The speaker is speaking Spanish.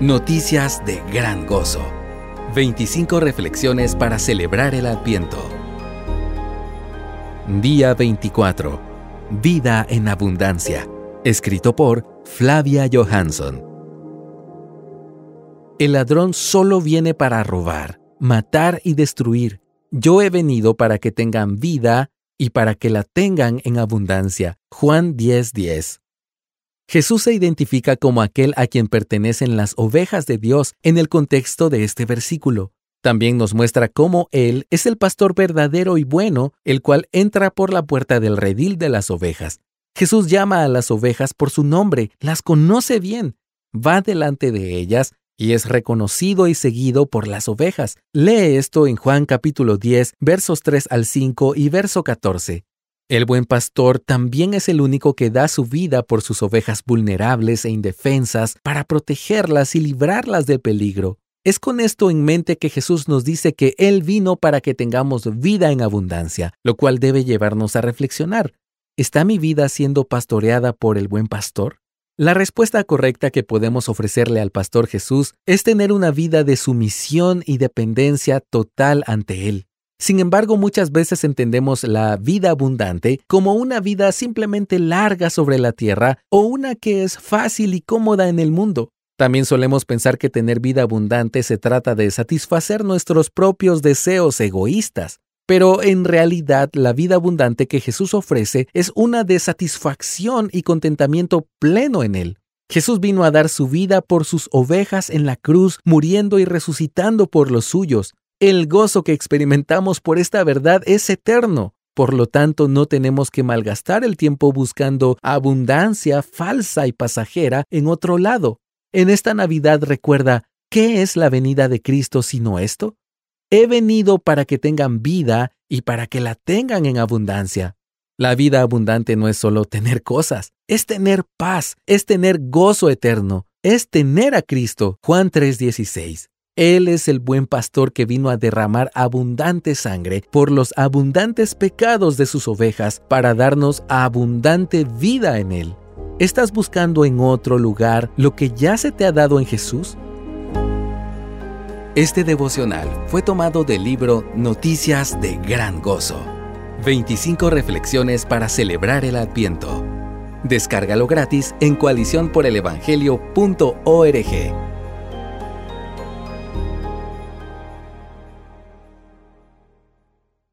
Noticias de gran gozo. 25 reflexiones para celebrar el Adviento. Día 24. Vida en abundancia. Escrito por Flavia Johansson. El ladrón solo viene para robar, matar y destruir. Yo he venido para que tengan vida y para que la tengan en abundancia. Juan 10:10. Jesús se identifica como aquel a quien pertenecen las ovejas de Dios en el contexto de este versículo. También nos muestra cómo Él es el pastor verdadero y bueno, el cual entra por la puerta del redil de las ovejas. Jesús llama a las ovejas por su nombre, las conoce bien, va delante de ellas y es reconocido y seguido por las ovejas. Lee esto en Juan capítulo 10, versos 3 al 5 y verso 14. El buen pastor también es el único que da su vida por sus ovejas vulnerables e indefensas para protegerlas y librarlas del peligro. Es con esto en mente que Jesús nos dice que Él vino para que tengamos vida en abundancia, lo cual debe llevarnos a reflexionar. ¿Está mi vida siendo pastoreada por el buen pastor? La respuesta correcta que podemos ofrecerle al pastor Jesús es tener una vida de sumisión y dependencia total ante Él. Sin embargo, muchas veces entendemos la vida abundante como una vida simplemente larga sobre la tierra o una que es fácil y cómoda en el mundo. También solemos pensar que tener vida abundante se trata de satisfacer nuestros propios deseos egoístas. Pero en realidad la vida abundante que Jesús ofrece es una de satisfacción y contentamiento pleno en Él. Jesús vino a dar su vida por sus ovejas en la cruz, muriendo y resucitando por los suyos. El gozo que experimentamos por esta verdad es eterno. Por lo tanto, no tenemos que malgastar el tiempo buscando abundancia falsa y pasajera en otro lado. En esta Navidad recuerda, ¿qué es la venida de Cristo sino esto? He venido para que tengan vida y para que la tengan en abundancia. La vida abundante no es solo tener cosas, es tener paz, es tener gozo eterno, es tener a Cristo. Juan 3:16. Él es el buen pastor que vino a derramar abundante sangre por los abundantes pecados de sus ovejas para darnos abundante vida en Él. ¿Estás buscando en otro lugar lo que ya se te ha dado en Jesús? Este devocional fue tomado del libro Noticias de Gran Gozo. 25 reflexiones para celebrar el Adviento. Descárgalo gratis en coaliciónporelevangelio.org.